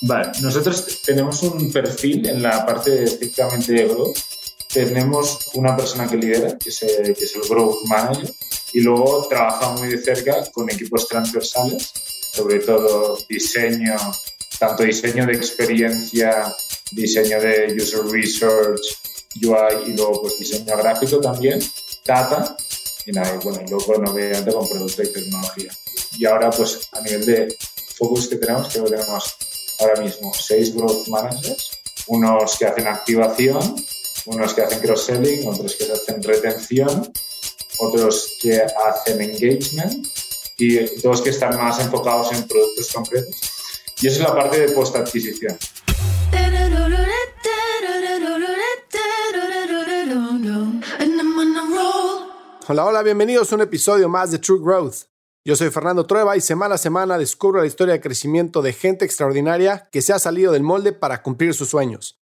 Vale, nosotros tenemos un perfil en la parte estrictamente de growth. Tenemos una persona que lidera, que es, el, que es el Growth Manager, y luego trabaja muy de cerca con equipos transversales, sobre todo diseño, tanto diseño de experiencia, diseño de user research, UI y luego pues diseño gráfico también, data y, nada, bueno, y luego obviamente con producto y tecnología. Y ahora pues a nivel de focus que tenemos, creo que tenemos ahora mismo seis growth managers, unos que hacen activación, unos que hacen cross-selling, otros que hacen retención, otros que hacen engagement y dos que están más enfocados en productos concretos. Y esa es la parte de post-adquisición. Hola, hola, bienvenidos a un episodio más de True Growth. Yo soy Fernando Trueba y semana a semana descubro la historia de crecimiento de gente extraordinaria que se ha salido del molde para cumplir sus sueños.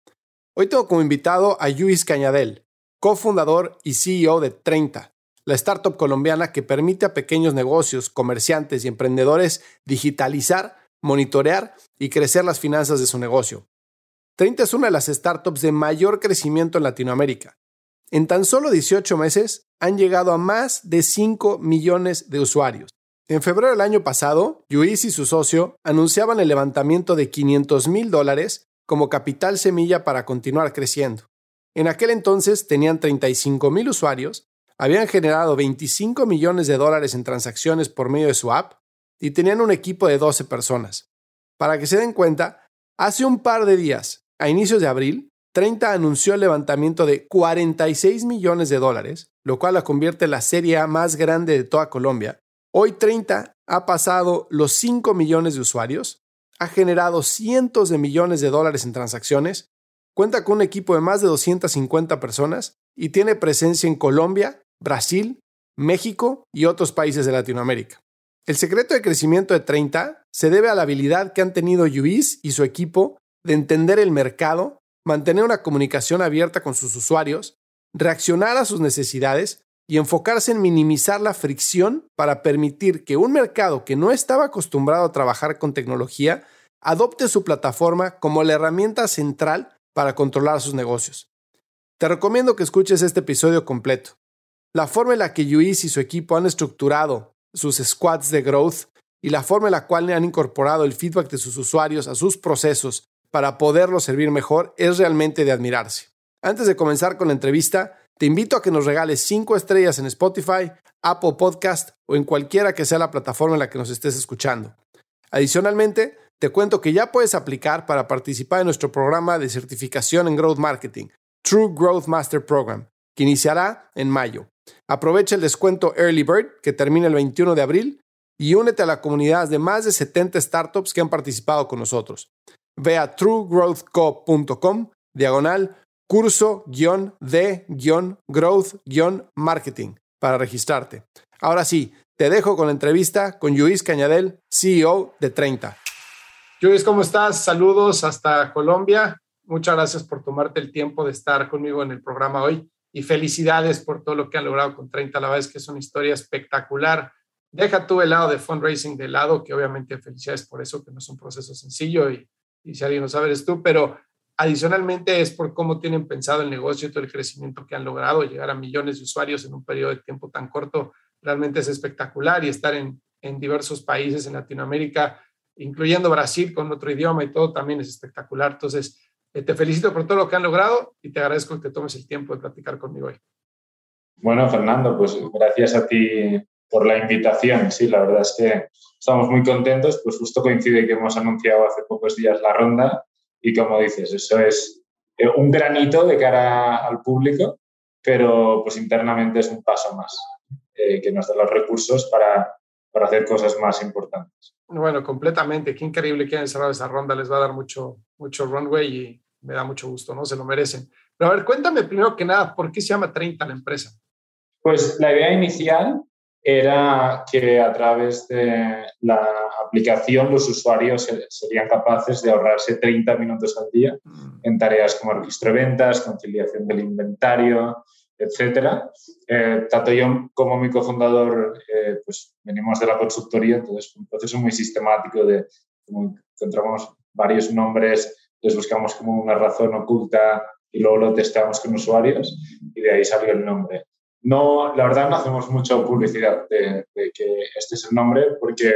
Hoy tengo como invitado a Luis Cañadel, cofundador y CEO de 30, la startup colombiana que permite a pequeños negocios, comerciantes y emprendedores digitalizar, monitorear y crecer las finanzas de su negocio. 30 es una de las startups de mayor crecimiento en Latinoamérica. En tan solo 18 meses han llegado a más de 5 millones de usuarios. En febrero del año pasado, Luis y su socio anunciaban el levantamiento de 500 mil dólares como capital semilla para continuar creciendo. En aquel entonces tenían 35 mil usuarios, habían generado 25 millones de dólares en transacciones por medio de su app y tenían un equipo de 12 personas. Para que se den cuenta, hace un par de días, a inicios de abril, 30 anunció el levantamiento de 46 millones de dólares, lo cual la convierte en la serie A más grande de toda Colombia Hoy 30 ha pasado los 5 millones de usuarios, ha generado cientos de millones de dólares en transacciones, cuenta con un equipo de más de 250 personas y tiene presencia en Colombia, Brasil, México y otros países de Latinoamérica. El secreto de crecimiento de 30 se debe a la habilidad que han tenido Luis y su equipo de entender el mercado, mantener una comunicación abierta con sus usuarios, reaccionar a sus necesidades y enfocarse en minimizar la fricción para permitir que un mercado que no estaba acostumbrado a trabajar con tecnología adopte su plataforma como la herramienta central para controlar sus negocios. Te recomiendo que escuches este episodio completo. La forma en la que Luis y su equipo han estructurado sus squads de growth y la forma en la cual han incorporado el feedback de sus usuarios a sus procesos para poderlos servir mejor es realmente de admirarse. Antes de comenzar con la entrevista, te invito a que nos regales 5 estrellas en Spotify, Apple Podcast o en cualquiera que sea la plataforma en la que nos estés escuchando. Adicionalmente, te cuento que ya puedes aplicar para participar en nuestro programa de certificación en Growth Marketing, True Growth Master Program, que iniciará en mayo. Aprovecha el descuento Early Bird, que termina el 21 de abril, y únete a la comunidad de más de 70 startups que han participado con nosotros. Ve a truegrowthco.com, diagonal curso-de-growth-marketing para registrarte. Ahora sí, te dejo con la entrevista con Luis Cañadel, CEO de 30. Luis, ¿cómo estás? Saludos hasta Colombia. Muchas gracias por tomarte el tiempo de estar conmigo en el programa hoy y felicidades por todo lo que han logrado con 30. La verdad es que es una historia espectacular. Deja tú el lado de fundraising de lado, que obviamente felicidades por eso, que no es un proceso sencillo y, y si alguien no sabe eres tú, pero Adicionalmente es por cómo tienen pensado el negocio y todo el crecimiento que han logrado, llegar a millones de usuarios en un periodo de tiempo tan corto, realmente es espectacular y estar en, en diversos países en Latinoamérica, incluyendo Brasil con otro idioma y todo también es espectacular. Entonces, eh, te felicito por todo lo que han logrado y te agradezco que tomes el tiempo de platicar conmigo hoy. Bueno, Fernando, pues gracias a ti por la invitación. Sí, la verdad es que estamos muy contentos, pues justo coincide que hemos anunciado hace pocos días la ronda y como dices, eso es eh, un granito de cara al público, pero pues internamente es un paso más eh, que nos da los recursos para, para hacer cosas más importantes. Bueno, completamente. Qué increíble que hayan cerrado esa ronda. Les va a dar mucho, mucho runway y me da mucho gusto, ¿no? Se lo merecen. Pero a ver, cuéntame primero que nada, ¿por qué se llama 30 la empresa? Pues la idea inicial era que a través de la aplicación los usuarios serían capaces de ahorrarse 30 minutos al día mm. en tareas como registro de ventas, conciliación del inventario, etc. Eh, tanto yo como mi cofundador eh, pues venimos de la consultoría, entonces un proceso muy sistemático de como encontramos varios nombres, les buscamos como una razón oculta y luego lo testamos con usuarios y de ahí salió el nombre. No, la verdad no hacemos mucha publicidad de, que este es el nombre porque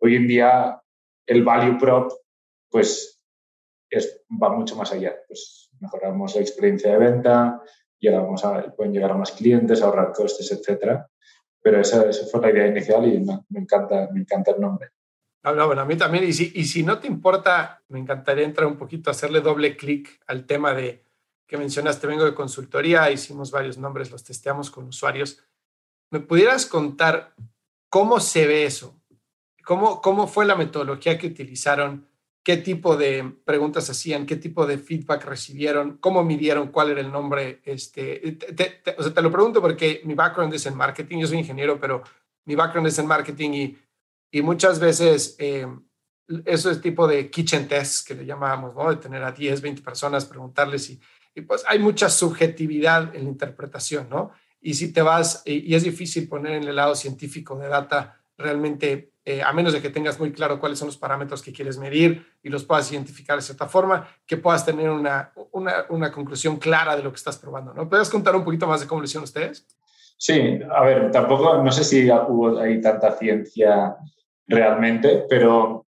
hoy en día el value prop pues es, va mucho más allá. Pues mejoramos la experiencia de venta, llegamos a, pueden llegar a más clientes, ahorrar costes, etcétera. Pero esa, esa, fue la idea inicial y me, encanta, me encanta el nombre. Ah, bueno, a mí también. Y si, y si no te importa, me encantaría entrar un poquito, hacerle doble clic al tema de que mencionaste. Vengo de consultoría, hicimos varios nombres, los testeamos con usuarios. ¿Me pudieras contar cómo se ve eso? ¿Cómo, cómo fue la metodología que utilizaron? qué tipo de preguntas hacían, qué tipo de feedback recibieron, cómo midieron cuál era el nombre. Este, te, o sea, te lo pregunto porque mi background es en marketing, yo soy ingeniero, pero mi background es en marketing y, y muchas veces eh, eso es tipo de kitchen test que le llamábamos, ¿no? De tener a 10, 20 personas, preguntarles y, y pues hay mucha subjetividad en la interpretación, ¿no? Y si te vas, y, y es difícil poner en el lado científico de data realmente eh, a menos de que tengas muy claro cuáles son los parámetros que quieres medir y los puedas identificar de cierta forma, que puedas tener una, una, una conclusión clara de lo que estás probando. ¿no? ¿Puedes contar un poquito más de cómo lo hicieron ustedes? Sí, a ver, tampoco, no sé si hubo ahí tanta ciencia realmente, pero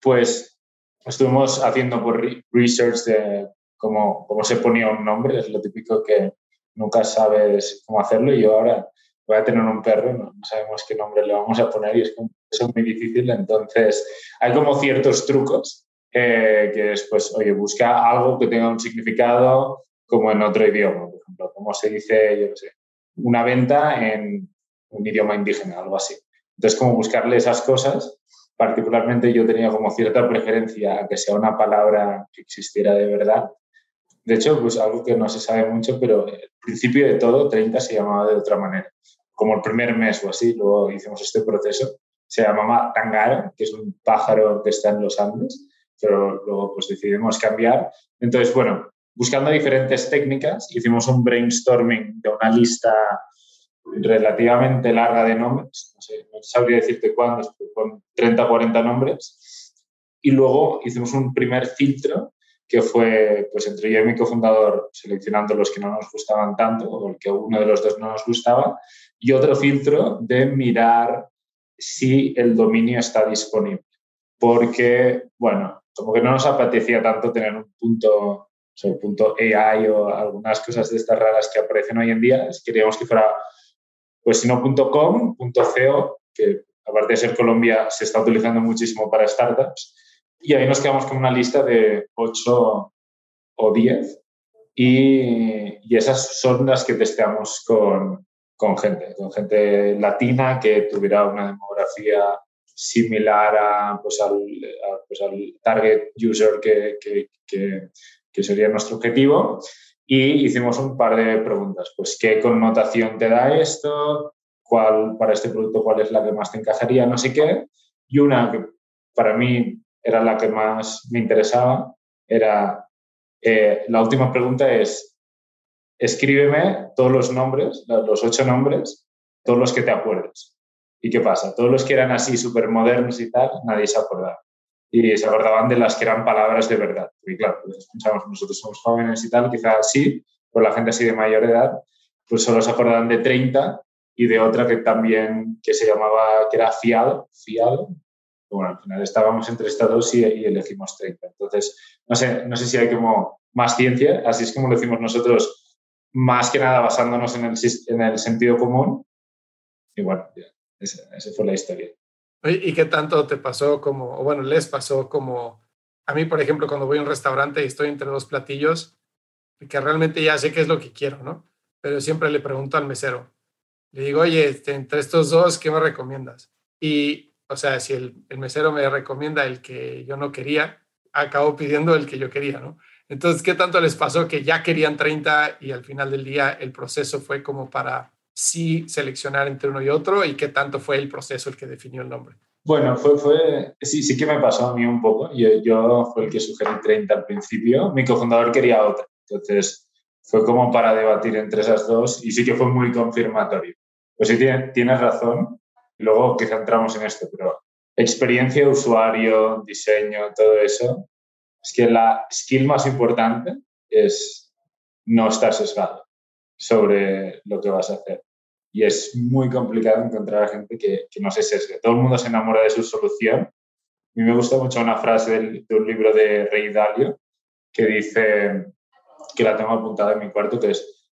pues estuvimos haciendo por research de cómo, cómo se ponía un nombre, es lo típico que nunca sabes cómo hacerlo y yo ahora voy a tener un perro, no, sabemos qué nombre le vamos a poner y es, es muy difícil. Entonces, hay como ciertos trucos eh, que es, pues, oye, busca algo que tenga un significado como en otro idioma, por ejemplo, como se dice, yo no sé, una venta en un idioma indígena, algo así. Entonces, como buscarle esas cosas, particularmente yo tenía como cierta preferencia a que sea una palabra que existiera de verdad. De hecho, pues algo que no se sabe mucho, pero el principio de todo, 30 se llamaba de otra manera como el primer mes o así, luego hicimos este proceso. Se llamaba Tangara, que es un pájaro que está en los Andes, pero luego pues decidimos cambiar. Entonces, bueno, buscando diferentes técnicas, hicimos un brainstorming de una lista relativamente larga de nombres, no, sé, no sabría decirte cuántos, con 30 o 40 nombres, y luego hicimos un primer filtro que fue pues entre yo y mi cofundador seleccionando los que no nos gustaban tanto o el que uno de los dos no nos gustaba y otro filtro de mirar si el dominio está disponible. Porque, bueno, como que no nos apetecía tanto tener un punto, o punto AI o algunas cosas de estas raras que aparecen hoy en día. Queríamos que fuera, pues si no punto .com, .co, que aparte de ser Colombia se está utilizando muchísimo para startups. Y ahí nos quedamos con una lista de 8 o 10 y, y esas son las que testeamos con, con gente, con gente latina que tuviera una demografía similar a, pues al, pues al, target user que, que, que, sería nuestro objetivo. Y hicimos un par de preguntas, pues qué connotación te da esto, cuál para este producto cuál es la que más te encajaría, no sé qué. Y una que para mí era la que más me interesaba, era eh, la última pregunta es escríbeme todos los nombres, los ocho nombres, todos los que te acuerdes. ¿Y qué pasa? Todos los que eran así súper modernos y tal, nadie se acordaba. Y se acordaban de las que eran palabras de verdad. Y claro, pues pensamos, nosotros somos jóvenes y tal, quizás sí, pero la gente así de mayor edad, pues solo se acordaban de 30 y de otra que también, que se llamaba, que era fiado, fiado. Bueno, al final estábamos entre estas dos y, y elegimos 30. Entonces, no sé, no sé si hay como más ciencia, así es como lo decimos nosotros, más que nada basándonos en el, en el sentido común. Y bueno, esa, fue la historia. ¿Y qué tanto te pasó como, bueno, les pasó como, a mí, por ejemplo, cuando voy a un restaurante y estoy entre dos platillos, que realmente ya sé qué es lo que quiero, ¿no? Pero siempre le pregunto al mesero, le digo, oye, este, entre estos dos, ¿qué me recomiendas? Y, o sea, si el, el mesero me recomienda el que yo no quería, acabo pidiendo el que yo quería, ¿no? Entonces, ¿qué tanto les pasó que ya querían 30 y al final del día el proceso fue como para sí seleccionar entre uno y otro? ¿Y qué tanto fue el proceso el que definió el nombre? Bueno, fue, fue sí, sí que me pasó a mí un poco. Yo, yo fue el que sugerí 30 al principio. Mi cofundador quería otra. Entonces, fue como para debatir entre esas dos y sí que fue muy confirmatorio. Pues sí, tienes, razón. Luego quizá entramos en esto, pero experiencia usuario, diseño, todo eso, es que la skill más importante es no estar sesgado sobre lo que vas a hacer. Y es muy complicado encontrar a gente que, que no se sesgue. Todo el mundo se enamora de su solución. A mí me gusta mucho una frase de un libro de Rey Dalio que dice, que la tengo apuntada en mi cuarto, que es,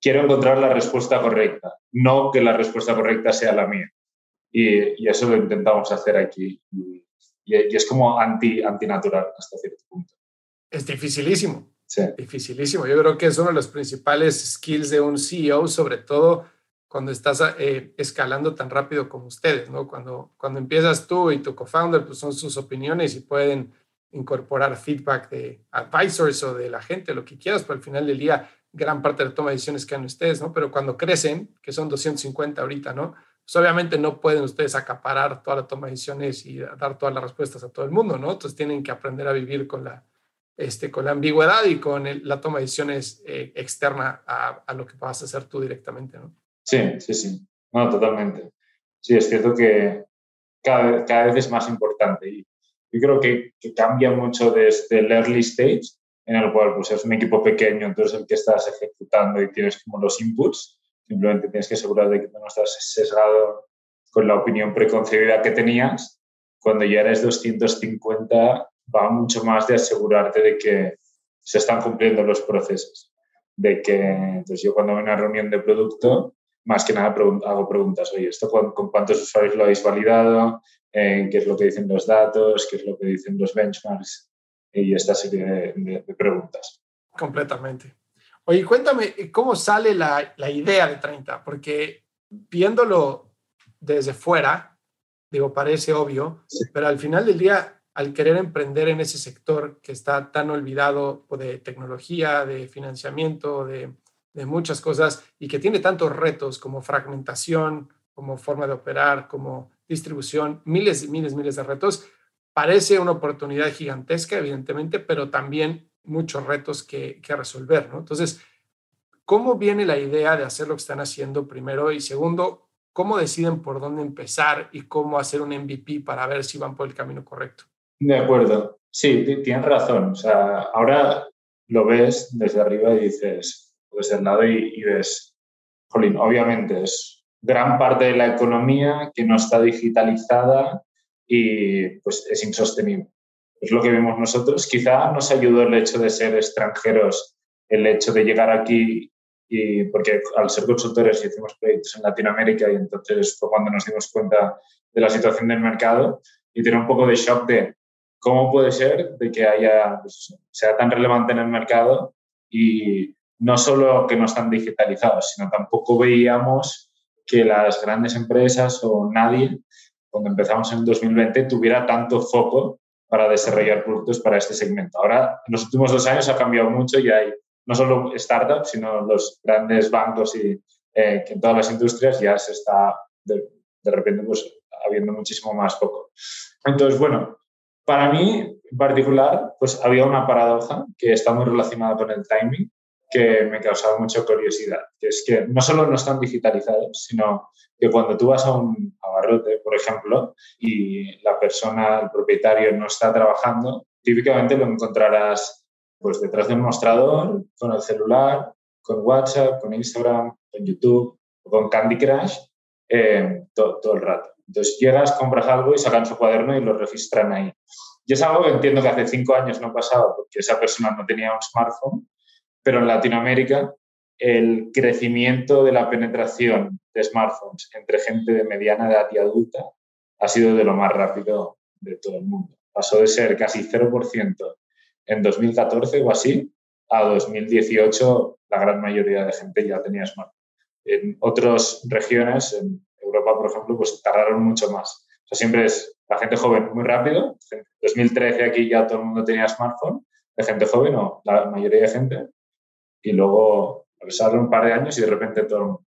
quiero encontrar la respuesta correcta, no que la respuesta correcta sea la mía. Y, y eso lo intentamos hacer aquí. Y, y, es como anti, antinatural hasta cierto punto. Es dificilísimo. Sí. Dificilísimo. Yo creo que es uno de los principales skills de un CEO, sobre todo cuando estás eh, escalando tan rápido como ustedes, ¿no? Cuando, cuando empiezas tú y tu co-founder, pues son sus opiniones y pueden incorporar feedback de advisors o de la gente, lo que quieras, pero al final del día gran parte de la toma de decisiones quedan ustedes, ¿no? Pero cuando crecen, que son 250 ahorita, ¿no? Pues obviamente no pueden ustedes acaparar toda la toma de decisiones y dar todas las respuestas a todo el mundo, ¿no? Entonces tienen que aprender a vivir con la, este, con la ambigüedad y con la toma de decisiones eh, externa a, a, lo que vas a hacer tú directamente, ¿no? Sí, sí, sí. No, totalmente. Sí, es cierto que cada, cada vez es más importante y yo creo que, que cambia mucho desde el early stage, en el cual pues, es un equipo pequeño, entonces el que estás ejecutando y tienes como los inputs, simplemente tienes que asegurar de que no estás sesgado con la opinión preconcebida que tenías. Cuando ya eres 250, va mucho más de asegurarte de que se están cumpliendo los procesos. De que, entonces yo cuando voy a una reunión de producto, más que nada hago preguntas, oye, ¿esto con, con cuántos usuarios lo habéis validado? Eh, qué es lo que dicen los datos, qué es lo que dicen los benchmarks y esta serie de, preguntas. Completamente. Oye, cuéntame, ¿cómo sale la, la, idea de 30? Porque viéndolo desde fuera, digo, parece obvio, pero al final del día, al querer emprender en ese sector que está tan olvidado de tecnología, de financiamiento, de, de muchas cosas, y que tiene tantos retos como fragmentación, como forma de operar, como distribución, miles y miles, miles de retos. Parece una oportunidad gigantesca, evidentemente, pero también muchos retos que, que resolver, ¿no? Entonces, ¿cómo viene la idea de hacer lo que están haciendo primero? Y segundo, ¿cómo deciden por dónde empezar y cómo hacer un MVP para ver si van por el camino correcto? De acuerdo. Sí, tienes razón. O sea, ahora lo ves desde arriba y dices, desde el lado y, y ves, jolín, obviamente es gran parte de la economía que no está digitalizada y pues es insostenible. Es lo que vemos nosotros. Quizá nos ayudó el hecho de ser extranjeros, el hecho de llegar aquí y porque al ser consultores hicimos proyectos en Latinoamérica y entonces fue cuando nos dimos cuenta de la situación del mercado y tiene un poco de shock de cómo puede ser de que haya pues, sea tan relevante en el mercado y no solo que no están digitalizados, sino tampoco veíamos que las grandes empresas o nadie, cuando empezamos en 2020, tuviera tanto foco para desarrollar productos para este segmento. Ahora, en los últimos dos años ha cambiado mucho y hay no solo startups, sino los grandes bancos y eh, que en todas las industrias ya se está de, de repente pues, habiendo muchísimo más foco. Entonces, bueno, para mí en particular, pues había una paradoja que está muy relacionada con el timing que me causaba mucha curiosidad, es que no solo no están digitalizados, sino que cuando tú vas a un abarrote, por ejemplo, y la persona, el propietario no está trabajando, típicamente lo encontrarás pues detrás de un mostrador, con el celular, con WhatsApp, con Instagram, con YouTube o con Candy Crush eh, todo, todo el rato. Entonces llegas, compras algo y sacan su cuaderno y lo registran ahí. Y es algo que entiendo que hace cinco años no pasaba porque esa persona no tenía un smartphone, pero en Latinoamérica el crecimiento de la penetración de smartphones entre gente de mediana edad y adulta ha sido de lo más rápido de todo el mundo. Pasó de ser casi 0% en 2014 o así a 2018 la gran mayoría de gente ya tenía smartphone. En otras regiones, en Europa por ejemplo, pues tardaron mucho más. O sea, siempre es la gente joven muy rápido. En 2013 aquí ya todo el mundo tenía smartphone, de gente joven o la mayoría de gente y luego pasarle un par de años y de repente todo.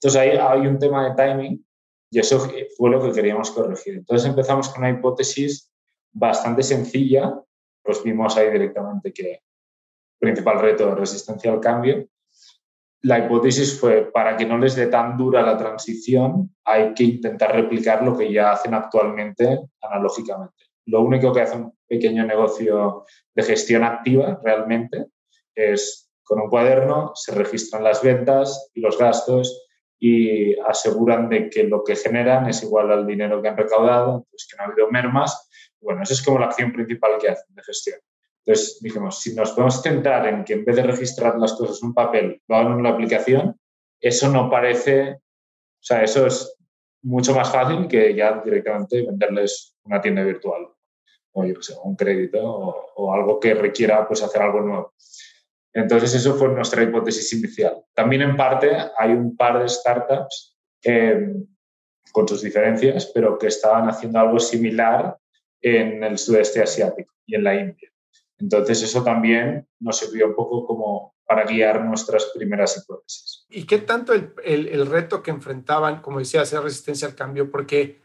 Entonces ahí hay un tema de timing y eso fue lo que queríamos corregir. Entonces empezamos con una hipótesis bastante sencilla, pues vimos ahí directamente que principal reto resistencia al cambio. La hipótesis fue, para que no les dé tan dura la transición, hay que intentar replicar lo que ya hacen actualmente analógicamente. lo único que hace un pequeño negocio de gestión activa realmente es con un cuaderno se registran las ventas y los gastos y aseguran de que lo que generan es igual al dinero que han recaudado, pues que no ha habido mermas. Bueno, esa es como la acción principal que hacen de gestión. Entonces dijimos, si nos podemos centrar en que en vez de registrar las cosas en un papel, lo hagan en una aplicación, eso no parece, o sea, eso es mucho más fácil que ya directamente venderles una tienda virtual o yo sé, un crédito o, algo que requiera pues hacer algo nuevo. Entonces, eso fue nuestra hipótesis inicial. También en parte hay un par de startups con sus diferencias, pero que estaban haciendo algo similar en el sudeste asiático y en la India. Entonces, eso también nos sirvió un poco como para guiar nuestras primeras hipótesis. ¿Y qué tanto el, el, reto que enfrentaban, como decía, hacer resistencia al cambio? Porque,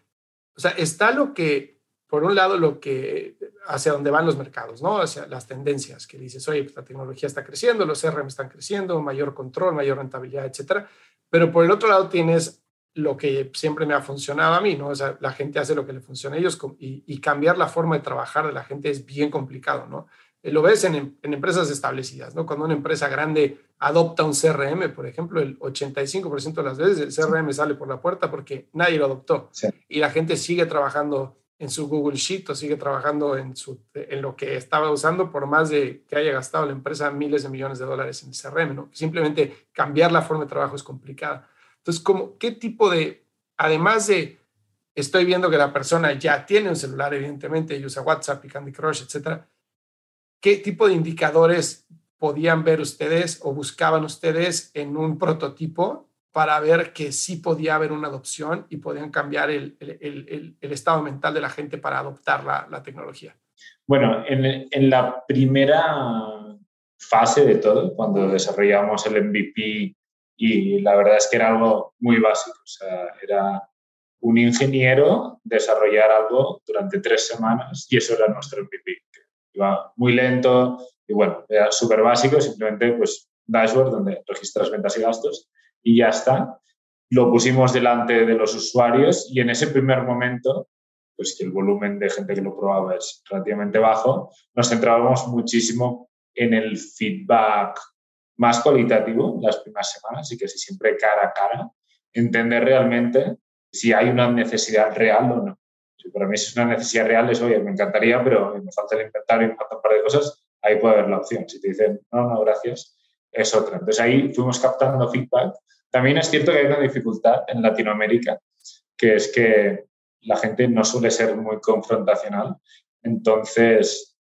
o sea, está lo que, por un lado, lo que, hacia dónde van los mercados, ¿no? Hacia las tendencias, que dices, oye, pues la tecnología está creciendo, los CRM están creciendo, mayor control, mayor rentabilidad, etcétera. Pero por el otro lado tienes lo que siempre me ha funcionado a mí, ¿no? O sea, la gente hace lo que le funciona a ellos y, y cambiar la forma de trabajar de la gente es bien complicado, ¿no? Eh, lo ves en, empresas establecidas, ¿no? Cuando una empresa grande adopta un CRM, por ejemplo, el 85% de las veces el CRM sale por la puerta porque nadie lo adoptó. Y la gente sigue trabajando en su Google Sheet o sigue trabajando en, su, en lo que estaba usando por más de que haya gastado la empresa miles de millones de dólares en CRM, ¿no? Simplemente cambiar la forma de trabajo es complicada. Entonces, ¿cómo, ¿qué tipo de, además de, estoy viendo que la persona ya tiene un celular, evidentemente, y usa WhatsApp y Candy Crush, etcétera, ¿qué tipo de indicadores podían ver ustedes o buscaban ustedes en un prototipo para ver que sí podía haber una adopción y podían cambiar el, el, estado mental de la gente para adoptar la, la tecnología? Bueno, en, en, la primera fase de todo, cuando desarrollamos el MVP y la verdad es que era algo muy básico, o sea, era un ingeniero desarrollar algo durante tres semanas y eso era nuestro MVP iba muy lento y bueno, era súper básico, simplemente pues dashboard donde registras ventas y gastos y ya está. Lo pusimos delante de los usuarios y en ese primer momento, pues que el volumen de gente que lo probaba es relativamente bajo, nos centrábamos muchísimo en el feedback más cualitativo las primeras semanas y que si siempre cara a cara, entender realmente si hay una necesidad real o no. Si para mí es una necesidad real, es, oye, me encantaría, pero me falta el inventario y me falta un par de cosas, ahí puede haber la opción. Si te dicen, no, no, gracias, es otra. Entonces ahí fuimos captando feedback. También es cierto que hay una dificultad en Latinoamérica, que es que la gente no suele ser muy confrontacional. Entonces,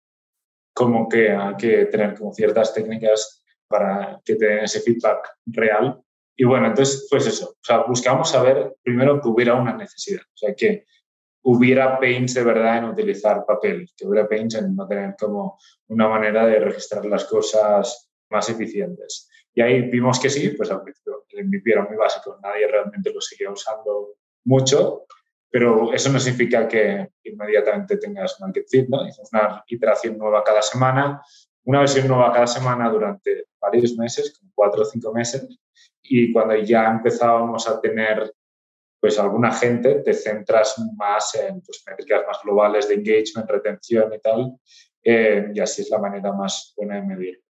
como que hay que tener como ciertas técnicas para que te den ese feedback real. Y bueno, entonces, pues eso, o sea, buscamos saber primero que hubiera una necesidad, o sea, que hubiera pains de verdad en utilizar papel, que hubiera pains en no tener como una manera de registrar las cosas más eficientes. Y ahí vimos que sí, pues al principio el MVP era muy básico, nadie realmente lo seguía usando mucho, pero eso no significa que inmediatamente tengas market fit, ¿no? Hicimos una iteración nueva cada semana, una versión nueva cada semana durante varios meses, cuatro o cinco meses, y cuando ya empezábamos a tener pues alguna gente te centras más en pues, métricas más globales de engagement, retención y tal, eh, y así es la manera más buena de medir.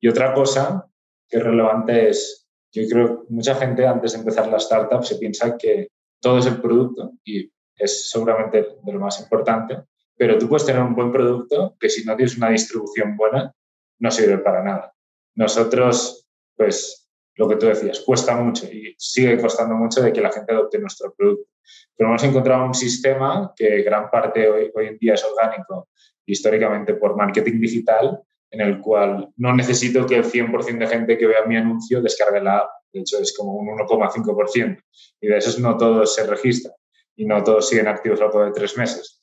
Y otra cosa que es relevante es, yo creo que mucha gente antes de empezar la startup se piensa que todo es el producto y es seguramente de lo más importante, pero tú puedes tener un buen producto que si no tienes una distribución buena no sirve para nada. Nosotros, pues lo que tú decías, cuesta mucho y sigue costando mucho de que la gente adopte nuestro producto. Pero hemos encontrado un sistema que gran parte hoy, hoy en día es orgánico, históricamente por marketing digital, en el cual no necesito que el 100% de gente que vea mi anuncio descargue la app. De hecho, es como un 1,5%. Y de esos no todos se registran y no todos siguen activos al cabo de tres meses.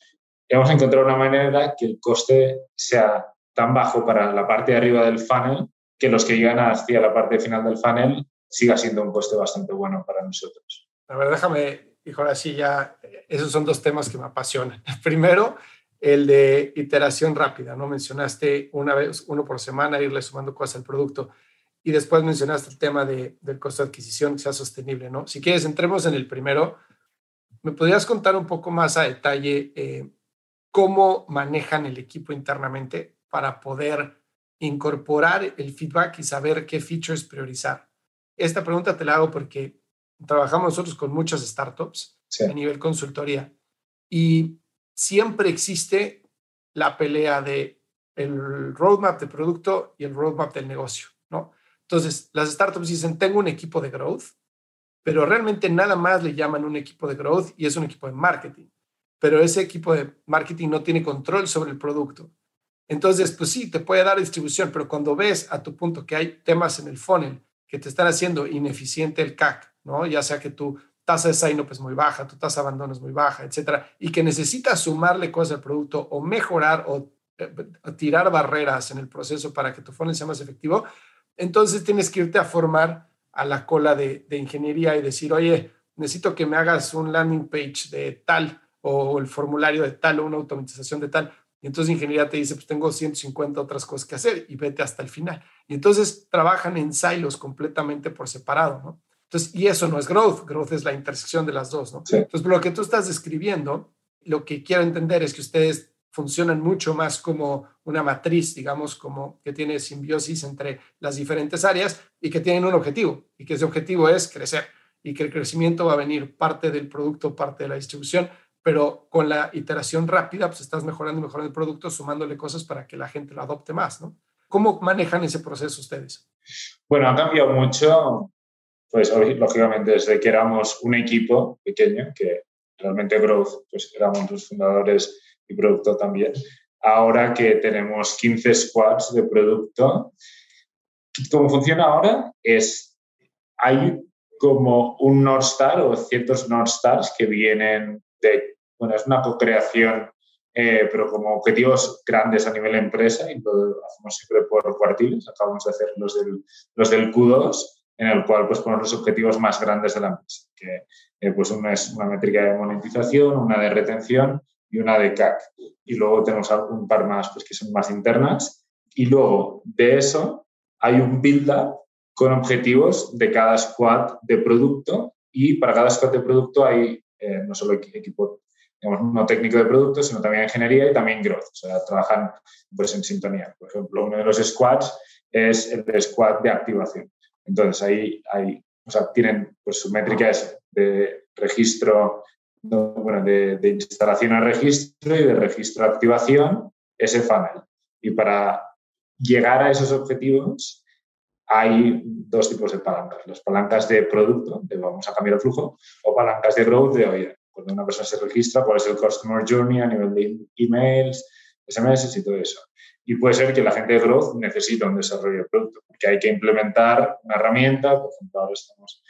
Hemos encontrado una manera que el coste sea tan bajo para la parte de arriba del funnel que los que llegan hacia la parte final del funnel siga siendo un coste bastante bueno para nosotros. A ver, déjame, hijo, ahora sí ya, esos son dos temas que me apasionan. Primero, el de iteración rápida, ¿no? Mencionaste una vez, uno por semana, irle sumando cosas al producto. Y después mencionaste el tema de, del costo de adquisición que sea sostenible, ¿no? Si quieres, entremos en el primero. ¿Me podrías contar un poco más a detalle eh, cómo manejan el equipo internamente para poder incorporar el feedback y saber qué features priorizar. Esta pregunta te la hago porque trabajamos nosotros con muchas startups a nivel consultoría y siempre existe la pelea de el roadmap de producto y el roadmap del negocio, ¿no? Entonces, las startups dicen, tengo un equipo de growth, pero realmente nada más le llaman un equipo de growth y es un equipo de marketing. Pero ese equipo de marketing no tiene control sobre el producto. Entonces, pues sí, te puede dar distribución, pero cuando ves a tu punto que hay temas en el funnel que te están haciendo ineficiente el CAC, ¿no? Ya sea que tu tasa de sign-up es muy baja, tu tasa de abandono es muy baja, etcétera, y que necesitas sumarle cosas al producto o mejorar o eh, tirar barreras en el proceso para que tu funnel sea más efectivo, entonces tienes que irte a formar a la cola de, de ingeniería y decir, oye, necesito que me hagas un landing page de tal o el formulario de tal o una automatización de tal. Y entonces ingeniería te dice, pues tengo 150 otras cosas que hacer y vete hasta el final. Y entonces trabajan en silos completamente por separado, ¿no? Entonces, y eso no es growth, growth es la intersección de las dos, ¿no? Entonces, lo que tú estás describiendo, lo que quiero entender es que ustedes funcionan mucho más como una matriz, digamos, como que tiene simbiosis entre las diferentes áreas y que tienen un objetivo, y que ese objetivo es crecer, y que el crecimiento va a venir parte del producto, parte de la distribución, pero con la iteración rápida, pues estás mejorando y mejorando el producto, sumándole cosas para que la gente lo adopte más, ¿no? ¿Cómo manejan ese proceso ustedes? Bueno, ha cambiado mucho, pues lógicamente desde que éramos un equipo pequeño, que realmente Growth, pues éramos los fundadores y producto también. Ahora que tenemos 15 squads de producto, ¿cómo funciona ahora? Es, hay como un North Star o ciertos North Stars que vienen de bueno, es una co-creación, eh, pero como objetivos grandes a nivel empresa, y lo hacemos siempre por cuartiles, acabamos de hacer los del, los del Q2, en el cual pues ponemos los objetivos más grandes de la empresa, que eh, pues una es una métrica de monetización, una de retención y una de CAC. Y luego tenemos un par más pues, que son más internas. Y luego de eso hay un build-up con objetivos de cada squad de producto y para cada squad de producto hay eh, no solo equipo digamos, no técnico de producto, sino también ingeniería y también growth. O sea, trabajan pues, en sintonía. Por ejemplo, uno de los squads es el squad de activación. Entonces, ahí hay, tienen pues, sus métricas de registro, bueno, de, de, instalación a registro y de registro a activación, ese funnel. Y para llegar a esos objetivos, hay dos tipos de palancas. Las palancas de producto, de vamos a cambiar el flujo, o palancas de growth, de oye, cuando una persona se registra, cuál es el customer journey a nivel de emails, SMS y todo eso. Y puede ser que la gente de growth necesita un desarrollo de producto, porque hay que implementar una herramienta, por ejemplo, ahora estamos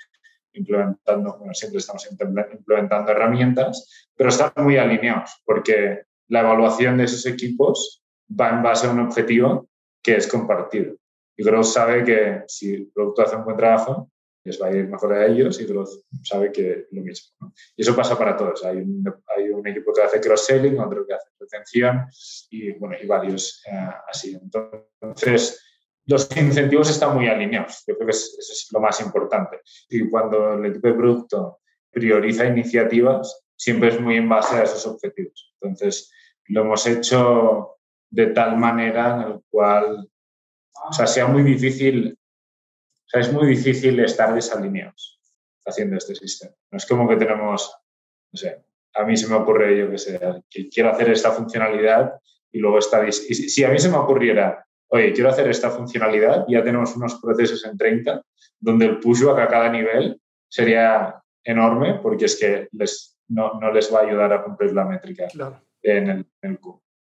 implementando, bueno, siempre estamos implementando herramientas, pero están muy alineados, porque la evaluación de esos equipos va en base a un objetivo que es compartido. Y Growth sabe que si el producto hace un buen trabajo, les va a ir mejor a ellos y Growth sabe que lo mismo. Y eso pasa para todos. Hay un, hay un equipo que hace cross-selling, otro que hace retención y, bueno, y varios eh, así. Entonces, los incentivos están muy alineados. Yo creo que eso es lo más importante. Y cuando el equipo de producto prioriza iniciativas, siempre es muy en base a esos objetivos. Entonces, lo hemos hecho de tal manera en el cual, o sea, sea muy difícil o sea, es muy difícil estar desalineados haciendo este sistema. No es como que tenemos, no sé, a mí se me ocurre, yo que sé, que quiero hacer esta funcionalidad y luego está... Y si a mí se me ocurriera, oye, quiero hacer esta funcionalidad, ya tenemos unos procesos en 30 donde el pushback a cada nivel sería enorme porque es que les, no, no les va a ayudar a cumplir la métrica en, el, en el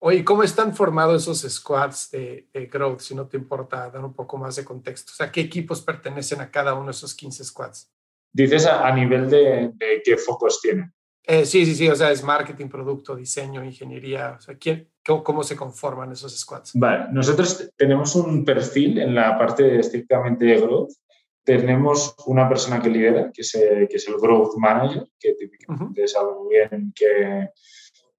Oye, ¿cómo están formados esos squads de, growth? Si no te importa dar un poco más de contexto. O sea, ¿qué equipos pertenecen a cada uno de esos 15 squads? Dices a, nivel de, qué focos tienen. Eh, sí, sí, sí. O sea, es marketing, producto, diseño, ingeniería. O sea, ¿quién, cómo, se conforman esos squads? Vale, nosotros tenemos un perfil en la parte estrictamente de growth. Tenemos una persona que lidera, que es, que es el growth manager, que típicamente es algo bien que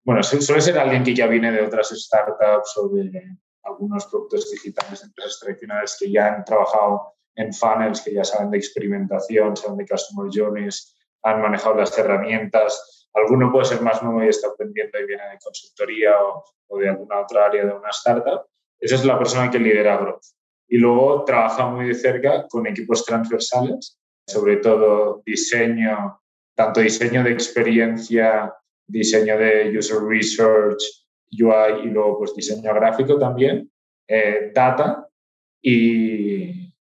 bueno, suele ser alguien que ya viene de otras startups o de algunos productos digitales empresas tradicionales que ya han trabajado en funnels, que ya saben de experimentación, saben de customer journeys, han manejado las herramientas, Alguno puede ser más nuevo y está aprendiendo y viene de consultoría o, o de alguna otra área de una startup. Esa es la persona que lidera Growth. Y luego trabaja muy de cerca con equipos transversales, sobre todo diseño, tanto diseño de experiencia, diseño de user research, UI y luego pues diseño gráfico también, eh, data y,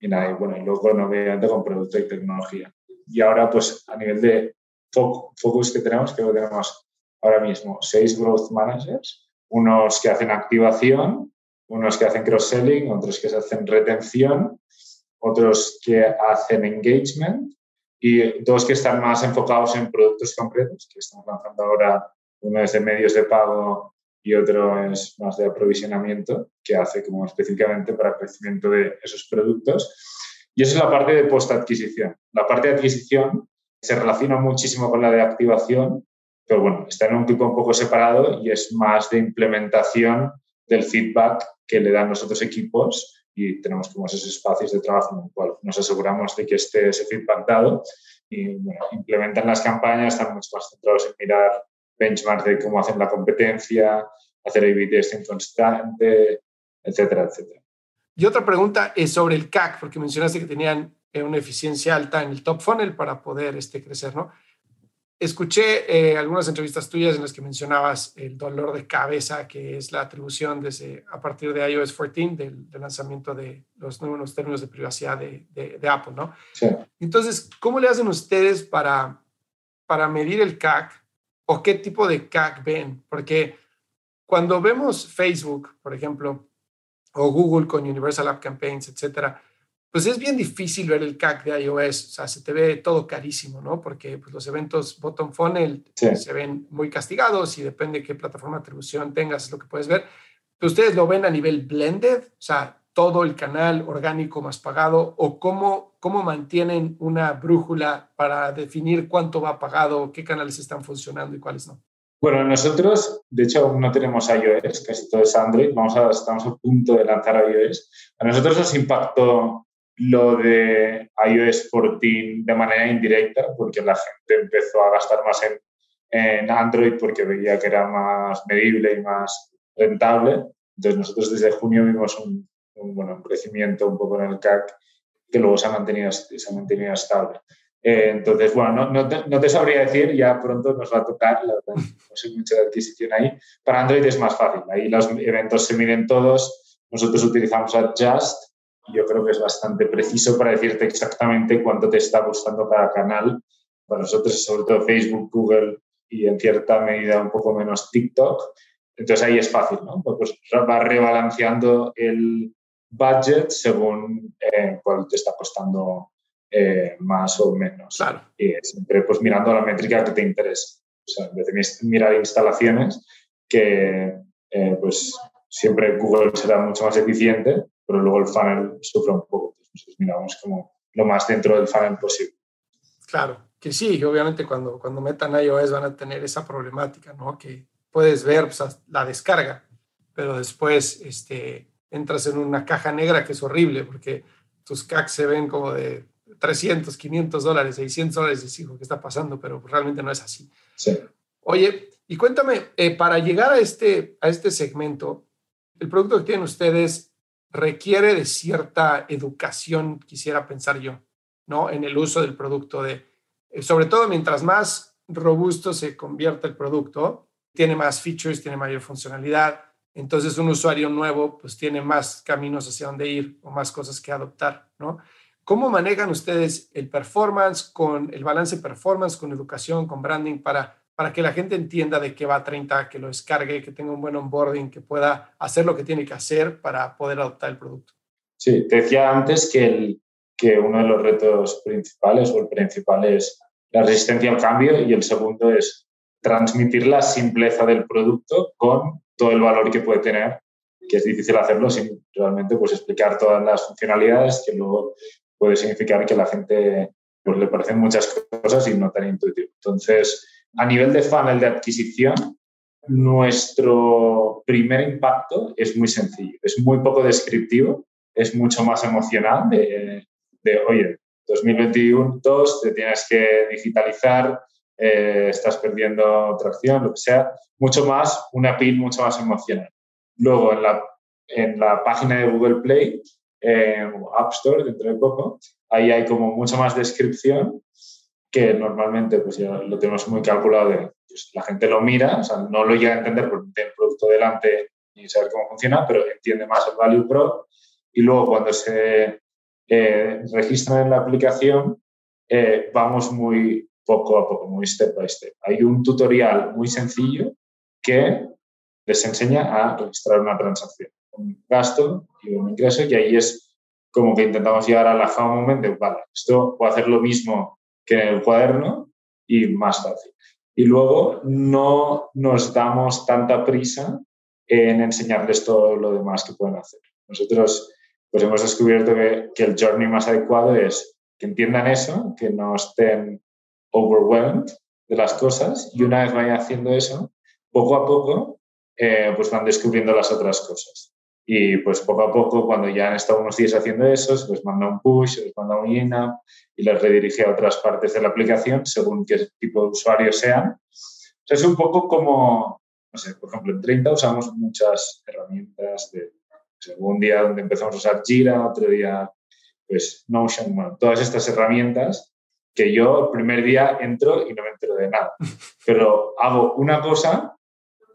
y nada, y bueno, y luego obviamente con producto y tecnología. Y ahora pues a nivel de focus que tenemos, creo que tenemos ahora mismo seis growth managers, unos que hacen activación, unos que hacen cross-selling, otros que hacen retención, otros que hacen engagement y dos que están más enfocados en productos concretos, que estamos lanzando ahora, uno es de medios de pago y otro es más de aprovisionamiento, que hace como específicamente para el crecimiento de esos productos. Y esa es la parte de post-adquisición. La parte de adquisición se relaciona muchísimo con la de activación, pero bueno, está en un tipo un poco separado y es más de implementación del feedback que le dan los otros equipos y tenemos como esos espacios de trabajo en el cual nos aseguramos de que esté ese feedback dado y implementan las campañas, están mucho más centrados en mirar benchmarks de cómo hacen la competencia, hacer A-B testing constante, etcétera, etcétera. Y otra pregunta es sobre el CAC, porque mencionaste que tenían eh, una eficiencia alta en el top funnel para poder este, crecer, ¿no? Escuché eh, algunas entrevistas tuyas en las que mencionabas el dolor de cabeza que es la atribución desde, a partir de iOS 14 del, lanzamiento de los nuevos términos de privacidad de, de, Apple, ¿no? Sí. Entonces, ¿cómo le hacen ustedes para, para medir el CAC o qué tipo de CAC ven? Porque cuando vemos Facebook, por ejemplo, o Google con Universal App Campaigns, etcétera, pues es bien difícil ver el CAC de iOS, o sea, se te ve todo carísimo, ¿no? Porque pues, los eventos bottom funnel se ven muy castigados y depende de qué plataforma de atribución tengas, es lo que puedes ver. Pero ustedes lo ven a nivel blended, o sea, todo el canal orgánico más pagado, o cómo, cómo mantienen una brújula para definir cuánto va pagado, qué canales están funcionando y cuáles no. Bueno, nosotros, de hecho, aún no tenemos iOS, casi todo es Android, Vamos a, estamos a punto de lanzar iOS. A nosotros nos impactó lo de iOS 14 de manera indirecta, porque la gente empezó a gastar más en, en Android porque veía que era más medible y más rentable. Entonces nosotros desde junio vimos un, bueno, un crecimiento un poco en el CAC que luego se ha mantenido, se ha mantenido estable. Eh, entonces, bueno, no, no, te, no, te, sabría decir, ya pronto nos va a tocar, la verdad, no sé mucho de adquisición ahí. Para Android es más fácil, ahí los eventos se miden todos, nosotros utilizamos Adjust yo creo que es bastante preciso para decirte exactamente cuánto te está costando cada canal. Para nosotros, sobre todo Facebook, Google y en cierta medida un poco menos TikTok. Entonces ahí es fácil, ¿no? Pues va rebalanceando el budget según eh, cuál te está costando eh, más o menos. Claro. Y siempre pues mirando la métrica que te interesa. O sea, en vez de mirar instalaciones, que eh, pues siempre Google será mucho más eficiente, pero luego el funnel sufre un poco. Entonces miramos como lo más dentro del funnel posible. Claro, que sí, obviamente cuando, cuando metan iOS van a tener esa problemática, ¿no? Que puedes ver pues, la descarga, pero después este, entras en una caja negra que es horrible porque tus CAC se ven como de 300, 500 dólares, 600 dólares, y hijo, ¿qué está pasando? Pero realmente no es así. Sí. Oye, y cuéntame, eh, para llegar a este, a este segmento, el producto que tienen ustedes requiere de cierta educación, quisiera pensar yo, ¿no? En el uso del producto de, eh, sobre todo mientras más robusto se convierta el producto, tiene más features, tiene mayor funcionalidad, entonces un usuario nuevo pues tiene más caminos hacia dónde ir o más cosas que adoptar, ¿no? ¿Cómo manejan ustedes el performance con el balance performance, con educación, con branding para para que la gente entienda de qué va 30, que lo descargue, que tenga un buen onboarding, que pueda hacer lo que tiene que hacer para poder adoptar el producto. Sí, te decía antes que, el, que uno de los retos principales o el principal es la resistencia al cambio y el segundo es transmitir la simpleza del producto con todo el valor que puede tener, que es difícil hacerlo sin realmente pues, explicar todas las funcionalidades, que luego puede significar que a la gente pues, le parecen muchas cosas y no tan intuitivo. Entonces, a nivel de funnel de adquisición, nuestro primer impacto es muy sencillo, es muy poco descriptivo, es mucho más emocional de, de oye, 2021 te tienes que digitalizar, eh, estás perdiendo tracción, lo que sea, mucho más, una PIN mucho más emocional. Luego, en la, en la página de Google Play, eh, App Store, dentro de poco, ahí hay como mucha más descripción que normalmente pues ya lo tenemos muy calculado de, pues, la gente lo mira, o no lo llega a entender porque tiene el producto delante y saber cómo funciona, pero entiende más el Value Pro y luego cuando se eh, registran en la aplicación eh, vamos muy poco a poco, muy step by step. Hay un tutorial muy sencillo que les enseña a registrar una transacción, un gasto y un ingreso, y ahí es como que intentamos llegar a la un momento, vale, esto puedo hacer lo mismo que el cuaderno y más fácil. Y luego no nos damos tanta prisa en enseñarles todo lo demás que pueden hacer. Nosotros pues hemos descubierto que, que el journey más adecuado es que entiendan eso, que no estén overwhelmed de las cosas y una vez vayan haciendo eso, poco a poco, eh, pues van descubriendo las otras cosas. Y pues poco a poco, cuando ya han estado unos días haciendo eso, se les manda un push, se les manda un in y les redirige a otras partes de la aplicación según qué tipo de usuario sean. O es un poco como, no sé, por ejemplo, en 30 usamos muchas herramientas de, un día donde empezamos a usar Jira, otro día pues Notion, bueno, todas estas herramientas que yo el primer día entro y no me entero de nada. Pero hago una cosa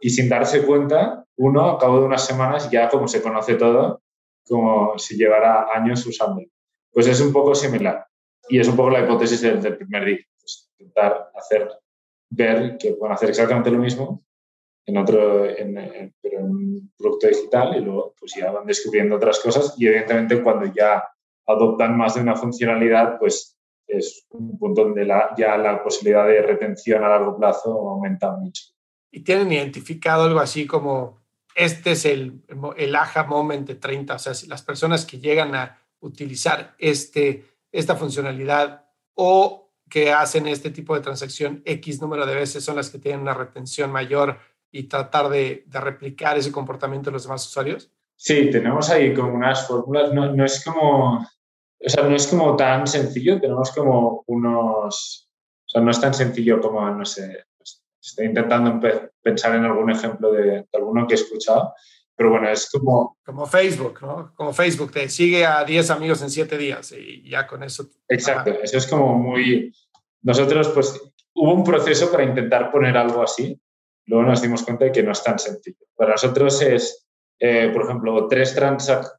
y sin darse cuenta, uno a cabo de unas semanas ya como se conoce todo, como si llevara años usándolo. Pues es un poco similar. Y es un poco la hipótesis del, primer día. Pues intentar hacer, ver que pueden hacer exactamente lo mismo en otro, en, en, pero en un producto digital y luego pues ya van descubriendo otras cosas y evidentemente cuando ya adoptan más de una funcionalidad, pues es un punto donde la, ya la posibilidad de retención a largo plazo aumenta mucho. ¿Y tienen identificado algo así como este es el, el aha moment de 30? O sea, si las personas que llegan a utilizar este, esta funcionalidad o que hacen este tipo de transacción X número de veces son las que tienen una retención mayor y tratar de, de replicar ese comportamiento de los demás usuarios? Sí, tenemos ahí como unas fórmulas. No, no, es como, o sea, no es como tan sencillo, tenemos como unos, o sea, no es tan sencillo como, no sé, estoy intentando pensar en algún ejemplo de, alguno que he escuchado, pero bueno, es como... Como Facebook, ¿no? Como Facebook, te sigue a 10 amigos en 7 días y ya con eso... Exacto, eso es como muy... Nosotros, pues, hubo un proceso para intentar poner algo así, luego nos dimos cuenta de que no es tan sencillo. Para nosotros es, eh, por ejemplo, tres,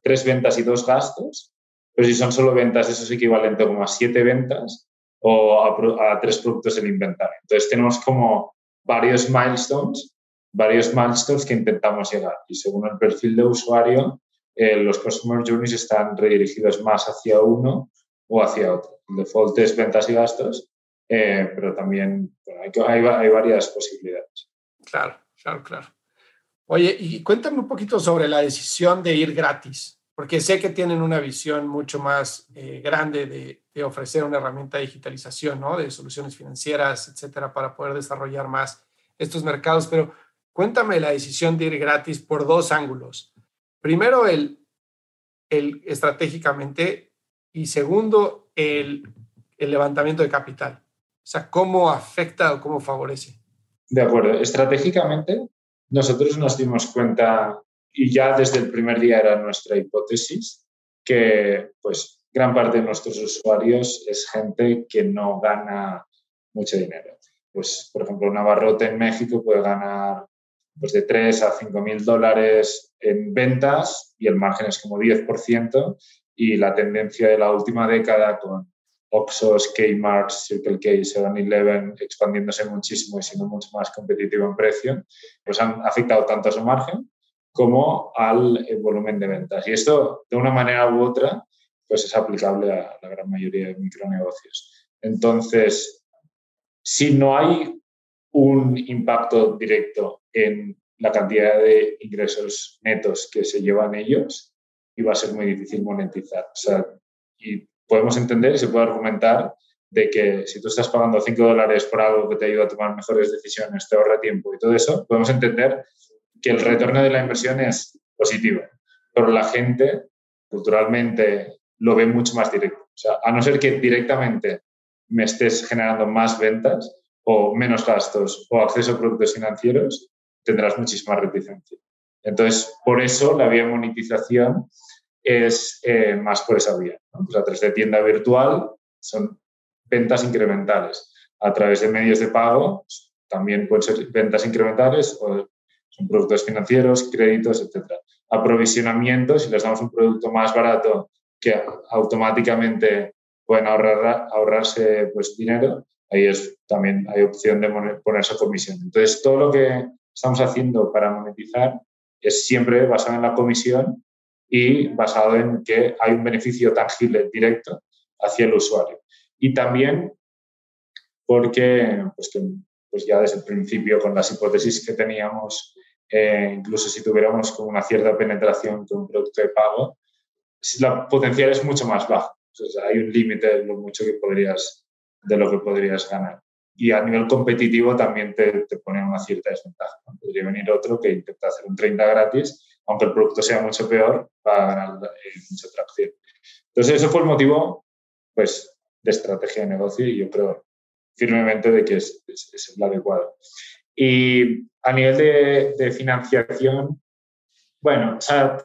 tres ventas y dos gastos, pero si son solo ventas, eso es equivalente como a siete ventas o a, tres productos en inventario. Entonces tenemos como varios milestones, varios milestones que intentamos llegar y según el perfil de usuario, eh, los customer journeys están redirigidos más hacia uno o hacia otro. El default es ventas y gastos, eh, pero también hay, hay varias posibilidades. Claro, claro, claro. Oye, y cuéntame un poquito sobre la decisión de ir gratis porque sé que tienen una visión mucho más eh, grande de, ofrecer una herramienta de digitalización, ¿no? De soluciones financieras, etcétera, para poder desarrollar más estos mercados. Pero cuéntame la decisión de ir gratis por dos ángulos. Primero, el, el estratégicamente y segundo, el, el levantamiento de capital. O sea, ¿cómo afecta o cómo favorece? De acuerdo. Estratégicamente, nosotros nos dimos cuenta y ya desde el primer día era nuestra hipótesis que pues gran parte de nuestros usuarios es gente que no gana mucho dinero. Pues, por ejemplo, un abarrote en México puede ganar pues, de 3 a 5 mil dólares en ventas y el margen es como 10% y la tendencia de la última década con Oxos, Kmart, Circle K, 7-Eleven expandiéndose muchísimo y siendo mucho más competitivo en precio, pues han afectado tanto a su margen como al eh, volumen de ventas. Y esto, de una manera u otra, pues es aplicable a la gran mayoría de micronegocios. Entonces, si no hay un impacto directo en la cantidad de ingresos netos que se llevan ellos, iba a ser muy difícil monetizar. O sea, y podemos entender y se puede argumentar de que si tú estás pagando 5 dólares por algo que te ayuda a tomar mejores decisiones, te ahorra tiempo y todo eso, podemos entender que el retorno de la inversión es positivo, pero la gente culturalmente lo ve mucho más directo. O sea, a no ser que directamente me estés generando más ventas, o menos gastos o acceso a productos financieros, tendrás muchísima reticencia. Entonces, por eso la vía de monetización es eh, más por esa vía. Pues a través de tienda virtual son ventas incrementales. A través de medios de pago también pueden ser ventas incrementales o son productos financieros, créditos, etc. Aprovisionamiento, si les damos un producto más barato que automáticamente pueden ahorrar, ahorrarse pues, dinero, ahí es, también hay opción de ponerse comisión. Entonces, todo lo que estamos haciendo para monetizar es siempre basado en la comisión y basado en que hay un beneficio tangible directo hacia el usuario. Y también porque pues pues ya desde el principio con las hipótesis que teníamos, eh, incluso si tuviéramos como una cierta penetración con un producto de pago, la potencial es mucho más bajo. hay un límite de lo mucho que podrías, de lo que podrías ganar. Y a nivel competitivo también te, te pone una cierta desventaja. Podría venir otro que intenta hacer un 30 gratis, aunque el producto sea mucho peor, va a ganar eh, mucha tracción. Entonces, eso fue el motivo pues, de estrategia de negocio y yo creo firmemente de que es, es, el adecuado. Y a nivel de, de financiación, bueno, o sea,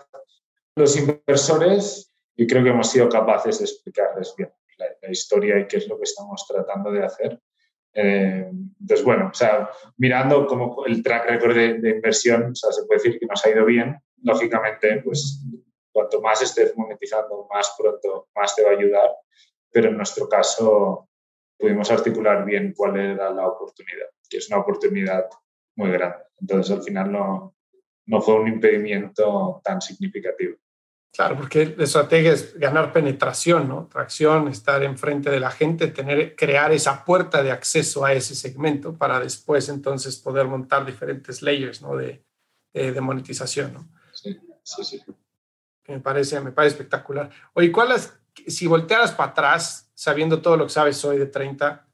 los inversores, yo creo que hemos sido capaces de explicarles bien la, historia y qué es lo que estamos tratando de hacer. Eh, entonces, bueno, o sea, mirando como el track record de, inversión, o sea, se puede decir que nos ha ido bien. Lógicamente, pues cuanto más estés monetizando, más pronto, más te va a ayudar. Pero en nuestro caso, pudimos articular bien cuál era la oportunidad, que es una oportunidad muy grande. Entonces, al final no, no fue un impedimento tan significativo. Claro, porque la estrategia es ganar penetración, ¿no? Tracción, estar enfrente de la gente, tener, crear esa puerta de acceso a ese segmento para después entonces poder montar diferentes layers, ¿no? De, de, monetización, ¿no? Sí, sí, sí. Me parece, me parece espectacular. Oye, ¿cuál es, si voltearas para atrás, sabiendo todo lo que sabes hoy de 30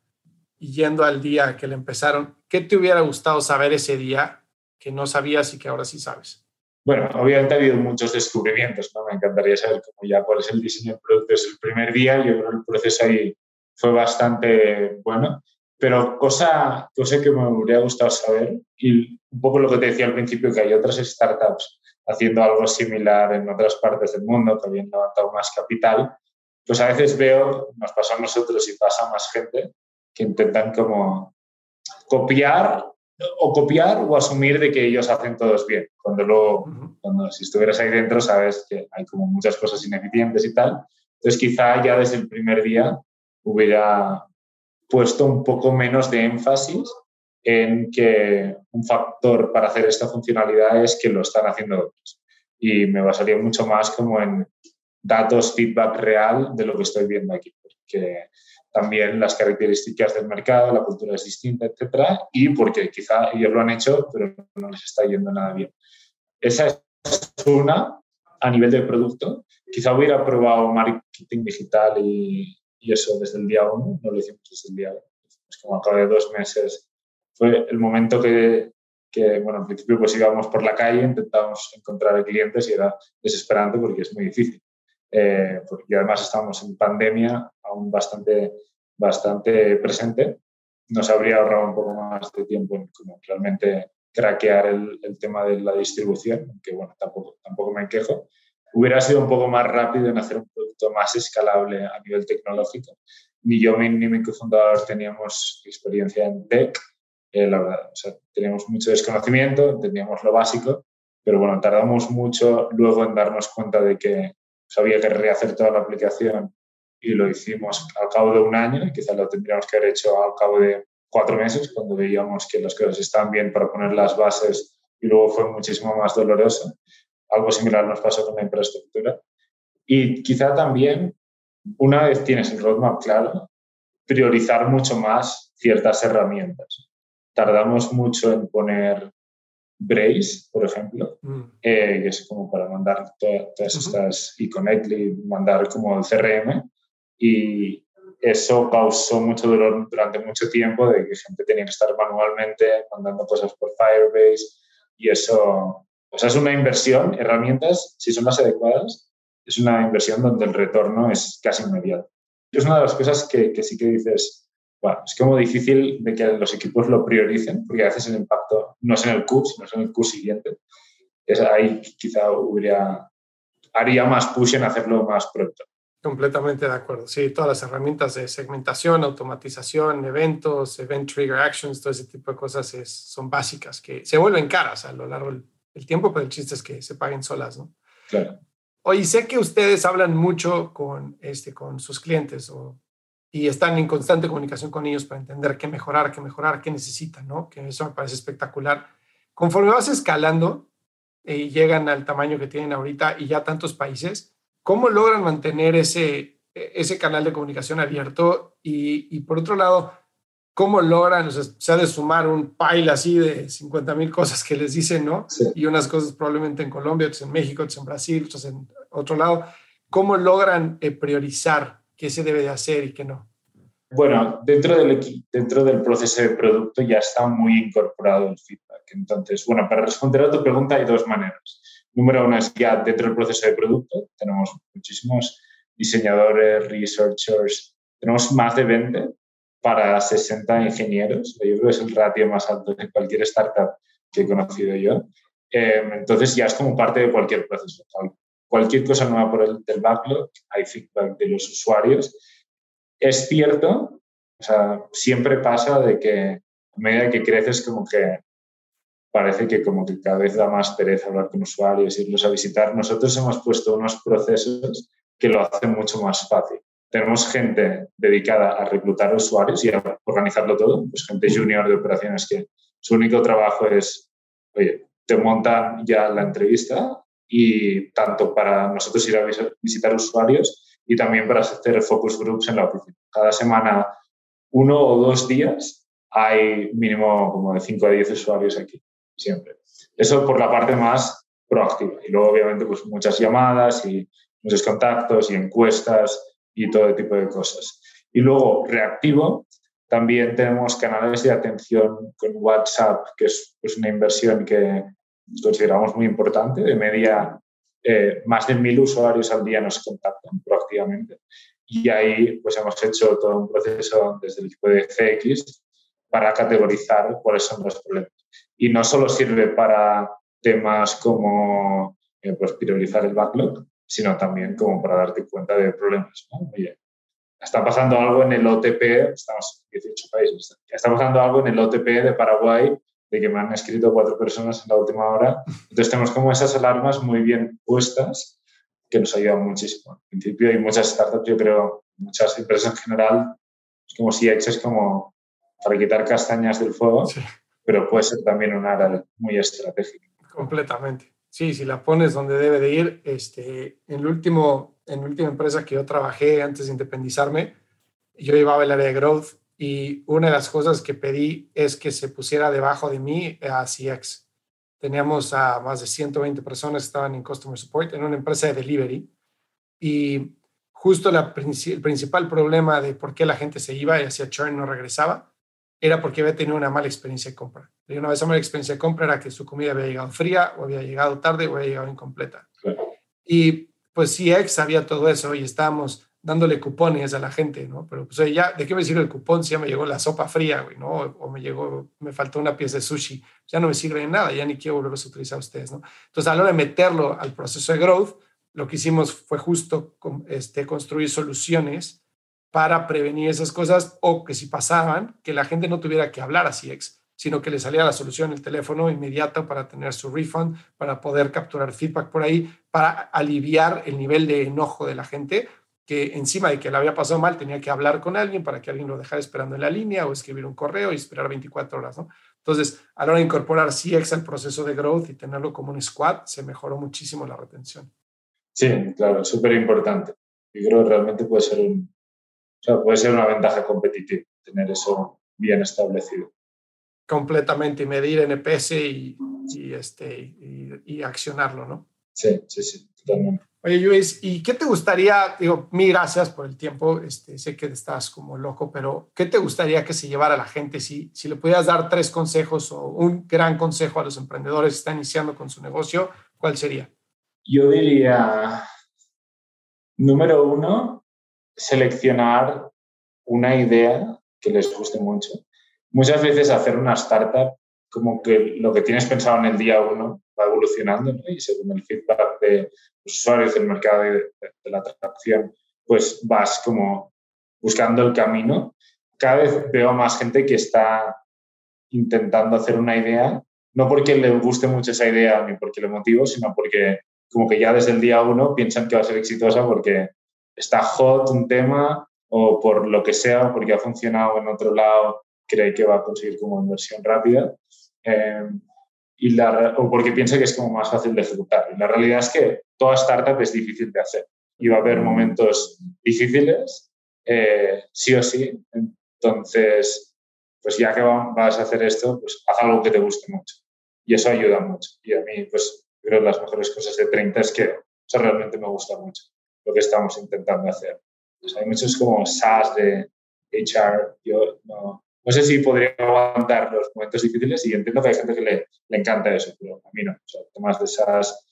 y yendo al día que le empezaron, ¿qué te hubiera gustado saber ese día que no sabías y que ahora sí sabes? Bueno, obviamente ha habido muchos descubrimientos, ¿no? Me encantaría saber cómo ya cuál es el diseño del producto desde el primer día. Yo creo que el proceso ahí fue bastante bueno. Pero cosa, cosa que me hubiera gustado saber, y un poco lo que te decía al principio, que hay otras startups haciendo algo similar en otras partes del mundo habían levantado más capital, pues a veces veo, nos pasa a nosotros y pasa a más gente, que intentan como copiar o copiar o asumir de que ellos hacen todos bien. Cuando luego, cuando si estuvieras ahí dentro, sabes que hay como muchas cosas ineficientes y tal. Entonces, quizá ya desde el primer día hubiera puesto un poco menos de énfasis en que un factor para hacer esta funcionalidad es que lo están haciendo otros. Y me basaría mucho más como en datos, feedback real de lo que estoy viendo aquí. Porque también las características del mercado, la cultura es distinta, etcétera, y porque quizá ellos lo han hecho, pero no les está yendo nada bien. Esa es una a nivel de producto. Quizá hubiera probado marketing digital y, y eso desde el día uno, no lo hicimos desde el día uno. Es como a cabo de dos meses fue el momento que, que, bueno, al principio pues íbamos por la calle, intentábamos encontrar clientes y era desesperante porque es muy difícil. Eh, porque además estamos en pandemia aún bastante, bastante presente, nos habría ahorrado un poco más de tiempo en como realmente craquear el, el, tema de la distribución, que bueno, tampoco, tampoco me quejo. Hubiera sido un poco más rápido en hacer un producto más escalable a nivel tecnológico. Ni yo ni mi cofundador teníamos experiencia en tech, eh, la verdad, o sea, teníamos mucho desconocimiento, teníamos lo básico, pero bueno, tardamos mucho luego en darnos cuenta de que había que rehacer toda la aplicación y lo hicimos al cabo de un año y quizás lo tendríamos que haber hecho al cabo de cuatro meses cuando veíamos que las cosas estaban bien para poner las bases y luego fue muchísimo más doloroso. Algo similar nos pasó con la infraestructura. Y quizá también, una vez tienes el roadmap claro, priorizar mucho más ciertas herramientas. Tardamos mucho en poner Brace, por ejemplo, mm. eh, que es como para mandar todas estas y Connectly, mandar como el CRM. Y eso causó mucho dolor durante mucho tiempo de que gente tenía que estar manualmente mandando cosas por Firebase y eso, o sea, es una inversión, herramientas, si son las adecuadas, es una inversión donde el retorno es casi inmediato. Es una de las cosas que, que sí que dices, bueno, es como difícil de que los equipos lo prioricen, porque a veces el impacto no es en el Q, sino es en el Q siguiente. Es ahí quizá hubiera, haría más push en hacerlo más pronto. Completamente de acuerdo. Sí, todas las herramientas de segmentación, automatización, eventos, event trigger actions, todo ese tipo de cosas es, son básicas que se vuelven caras a lo largo del, tiempo, pero el chiste es que se paguen solas, ¿no? Claro. Oye, sé que ustedes hablan mucho con, este, con sus clientes o, y están en constante comunicación con ellos para entender qué mejorar, qué mejorar, qué necesitan, ¿no? Que eso me parece espectacular. Conforme vas escalando y llegan al tamaño que tienen ahorita y ya tantos países, ¿Cómo logran mantener ese, ese canal de comunicación abierto? Y, por otro lado, ¿cómo logran, o sea, se ha de sumar un pile así de 50 mil cosas que les dicen, ¿no? Y unas cosas probablemente en Colombia, otras en México, otras en Brasil, otras en otro lado. ¿Cómo logran eh, priorizar qué se debe de hacer y qué no? Bueno, dentro del, dentro del proceso de producto ya está muy incorporado el feedback. Entonces, bueno, para responder a tu pregunta hay dos maneras. Número uno es ya dentro del proceso de producto. Tenemos muchísimos diseñadores, researchers. Tenemos más de 20 para 60 ingenieros. Yo creo que es el ratio más alto de cualquier startup que he conocido yo. Em, entonces ya es como parte de cualquier proceso. Cualquier cosa nueva por el del backlog, hay feedback de los usuarios. Es cierto, o sea, siempre pasa de que a medida que creces como que parece que como que cada vez da más pereza hablar con usuarios, irlos a visitar. Nosotros hemos puesto unos procesos que lo hacen mucho más fácil. Tenemos gente dedicada a reclutar usuarios y a organizarlo todo, pues gente junior de operaciones que su único trabajo es, oye, te montan ya la entrevista y tanto para nosotros ir a visitar usuarios y también para hacer focus groups en la oficina. Cada semana, uno o dos días, hay mínimo como de 5 a 10 usuarios aquí siempre. Eso por la parte más proactiva. Y luego, obviamente, pues muchas llamadas y muchos contactos y encuestas y todo tipo de cosas. Y luego, reactivo, también tenemos canales de atención con WhatsApp, que es pues, una inversión que consideramos muy importante. De media, eh, más de mil usuarios al día nos contactan proactivamente. Y ahí pues, hemos hecho todo un proceso desde el equipo de CX para categorizar cuáles son los problemas y no solo sirve para temas como eh, pues, priorizar el backlog, sino también como para darte cuenta de problemas. Oye, está pasando algo en el OTP, estamos en 18 países, está pasando algo en el OTP de Paraguay de que me han escrito cuatro personas en la última hora. Entonces tenemos como esas alarmas muy bien puestas que nos ayudan muchísimo. En principio hay muchas startups, yo creo, muchas empresas en general, es como si es como para quitar castañas del fuego. Sí pero puede ser también un área muy estratégica. Completamente. Sí, si la pones donde debe de ir, este, en, el último, en la última empresa que yo trabajé antes de independizarme, yo llevaba el área de growth y una de las cosas que pedí es que se pusiera debajo de mí a CX. Teníamos a más de 120 personas que estaban en Customer Support en una empresa de delivery y justo la, el principal problema de por qué la gente se iba y hacía churn no regresaba era porque había tenido una mala experiencia de compra. Y una vez esa mala experiencia de compra era que su comida había llegado fría o había llegado tarde o había llegado incompleta. Y pues CX sabía todo eso y estábamos dándole cupones a la gente, ¿no? Pero pues ya, ¿de qué me sirve el cupón si ya me llegó la sopa fría, güey, ¿no? O me llegó, me faltó una pieza de sushi, ya no me sirve de nada, ya ni quiero volverlos a utilizar a ustedes, ¿no? Entonces, a la hora de meterlo al proceso de growth, lo que hicimos fue justo este, construir soluciones para prevenir esas cosas o que si pasaban, que la gente no tuviera que hablar a CX, sino que le saliera la solución el teléfono inmediato para tener su refund, para poder capturar feedback por ahí, para aliviar el nivel de enojo de la gente, que encima de que le había pasado mal tenía que hablar con alguien para que alguien lo dejara esperando en la línea o escribir un correo y esperar 24 horas, ¿no? Entonces, a la hora de incorporar CX al proceso de growth y tenerlo como un squad, se mejoró muchísimo la retención. Sí, claro, súper importante. Y creo que realmente puede ser un, sea, puede ser una ventaja competitiva tener eso bien establecido. Completamente, y medir NPS y, y este, y, accionarlo, ¿no? Sí, sí, sí, totalmente. Oye, Luis, ¿y qué te gustaría? Digo, mil gracias por el tiempo. Este, sé que estás como loco, pero ¿qué te gustaría que se llevara la gente? Si, si le pudieras dar tres consejos o un gran consejo a los emprendedores que están iniciando con su negocio, ¿cuál sería? Yo diría, número uno, seleccionar una idea que les guste mucho. Muchas veces hacer una startup, como que lo que tienes pensado en el día uno va evolucionando y según el feedback de los usuarios del mercado y de, la atracción, pues vas como buscando el camino. Cada vez veo más gente que está intentando hacer una idea, no porque le guste mucho esa idea ni porque le motivo, sino porque como que ya desde el día uno piensan que va a ser exitosa porque está hot un tema o por lo que sea, porque ha funcionado en otro lado, cree que va a conseguir como inversión rápida. Eh, y la, o porque piensa que es como más fácil de ejecutar. Y la realidad es que toda startup es difícil de hacer y va a haber momentos difíciles, eh, sí o sí. Entonces, pues ya que vas a hacer esto, pues haz algo que te guste mucho. Y eso ayuda mucho. Y a mí, pues creo que las mejores cosas de 30 es que eso realmente me gusta mucho, lo que estamos intentando hacer. hay muchos como SaaS de HR, yo no, no sé si podría aguantar los momentos difíciles y entiendo que hay gente que le, le encanta eso, pero a mí no. O sea, de SaaS,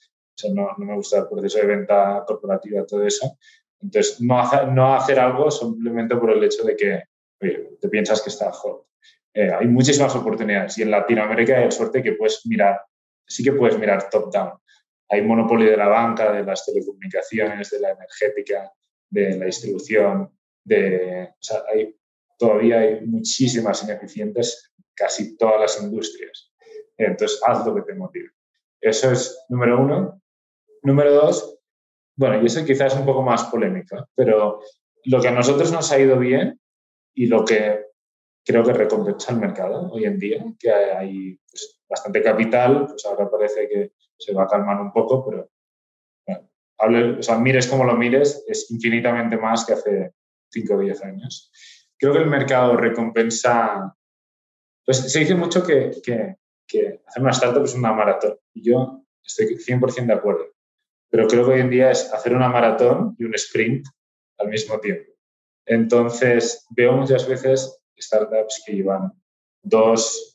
no, no, me gusta el proceso de venta corporativa, todo eso. Entonces, no, hacer, no hacer algo simplemente por el hecho de que te piensas que está hot. Eh, hay muchísimas oportunidades y en Latinoamérica hay suerte que puedes mirar, sí que puedes mirar top-down. Hay monopolio de la banca, de las telecomunicaciones, de la energética, de la distribución, de, o sea, hay todavía hay muchísimas ineficientes en casi todas las industrias. Entonces, haz lo que te motive. Eso es número uno. Número dos, bueno, y eso quizás es un poco más polémico, pero lo que a nosotros nos ha ido bien y lo que creo que recompensa el mercado hoy en día, que hay pues, bastante capital, pues ahora parece que se va a calmar un poco, pero bueno, o sea, mires como lo mires, es infinitamente más que hace 5 o 10 años creo que el mercado recompensa, pues se dice mucho que, que, hacer una startup es una maratón y yo estoy 100% de acuerdo, pero creo que hoy en día es hacer una maratón y un sprint al mismo tiempo. Entonces, veo muchas veces startups que llevan dos,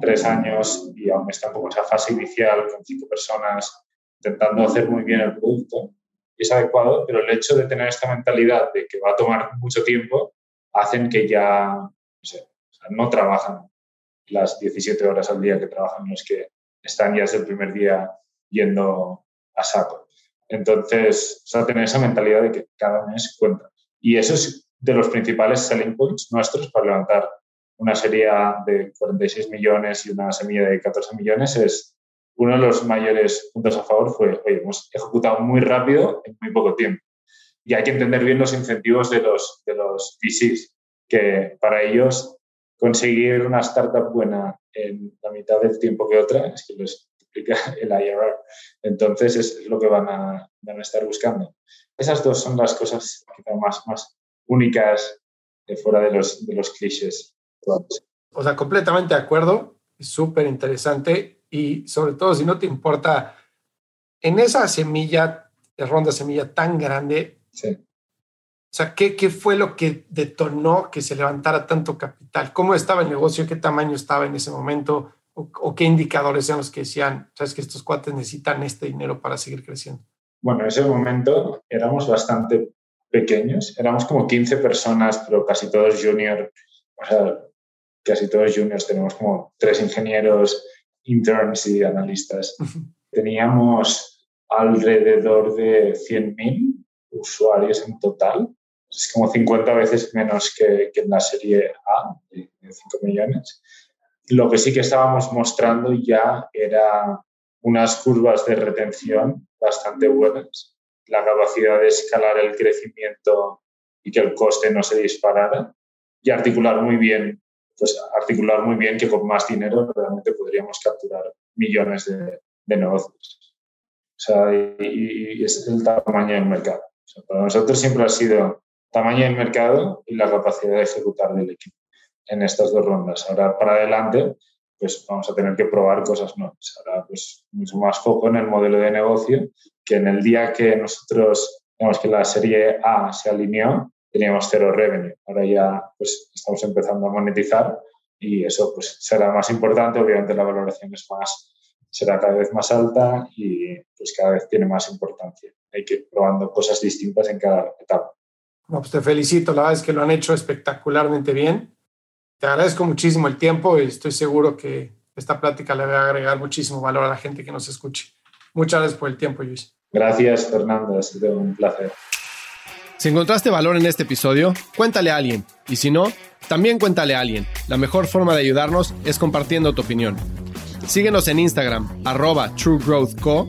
tres años y aún están como en esa fase inicial con cinco personas intentando hacer muy bien el producto y es adecuado, pero el hecho de tener esta mentalidad de que va a tomar mucho tiempo hacen que ya no, sé, trabajan las 17 horas al día que trabajan los que están ya desde el primer día yendo a saco. Entonces, o sea, tener esa mentalidad de que cada mes cuenta. Y eso es de los principales selling points nuestros para levantar una serie de 46 millones y una semilla de 14 millones es uno de los mayores puntos a favor fue, oye, hemos ejecutado muy rápido en muy poco tiempo y hay que entender bien los incentivos de los, de los VCs, que para ellos conseguir una startup buena en la mitad del tiempo que otra es que les duplica el IRR. Entonces es lo que van a, van a estar buscando. Esas dos son las cosas más, más únicas de fuera de los, de los clichés. O sea, completamente de acuerdo, súper interesante y sobre todo si no te importa, en esa semilla, ronda semilla tan grande, Sí. O sea, ¿qué, ¿qué, fue lo que detonó que se levantara tanto capital? ¿Cómo estaba el negocio? ¿Qué tamaño estaba en ese momento? ¿O, qué indicadores eran los que decían, sabes que estos cuates necesitan este dinero para seguir creciendo? Bueno, en ese momento éramos bastante pequeños, éramos como 15 personas, pero casi todos juniors, o sea, casi todos juniors, tenemos como tres ingenieros, interns y analistas. Teníamos alrededor de 100.000 usuarios en total. Es como 50 veces menos que, que en la serie A, de 5 millones. Lo que sí que estábamos mostrando ya era unas curvas de retención bastante buenas, la capacidad de escalar el crecimiento y que el coste no se disparara y articular muy bien, pues articular muy bien que con más dinero realmente podríamos capturar millones de, de negocios. O sea, y, y, es el tamaño del mercado para nosotros siempre ha sido tamaño del mercado y la capacidad de ejecutar del equipo en estas dos rondas. Ahora para adelante, pues vamos a tener que probar cosas nuevas. Ahora, pues mucho más foco en el modelo de negocio, que en el día que nosotros, digamos que la serie A se alineó, teníamos cero revenue. Ahora ya pues estamos empezando a monetizar y eso pues será más importante. Obviamente la valoración es más, será cada vez más alta y pues cada vez tiene más importancia hay que ir probando cosas distintas en cada etapa. No, pues te felicito, la verdad es que lo han hecho espectacularmente bien Te agradezco muchísimo el tiempo y estoy seguro que esta plática le va a agregar muchísimo valor a la gente que nos escuche. Muchas gracias por el tiempo, Luis. Gracias, Fernando. Ha sido un placer. Si encontraste valor en este episodio, cuéntale a alguien. Y si no, también cuéntale a alguien. La mejor forma de ayudarnos es compartiendo tu opinión. Síguenos en Instagram, arroba truegrowthco,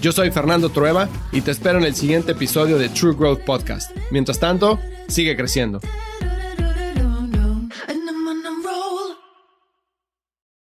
Yo soy Fernando Trueba y te espero en el siguiente episodio de True Growth Podcast. Mientras tanto, sigue creciendo.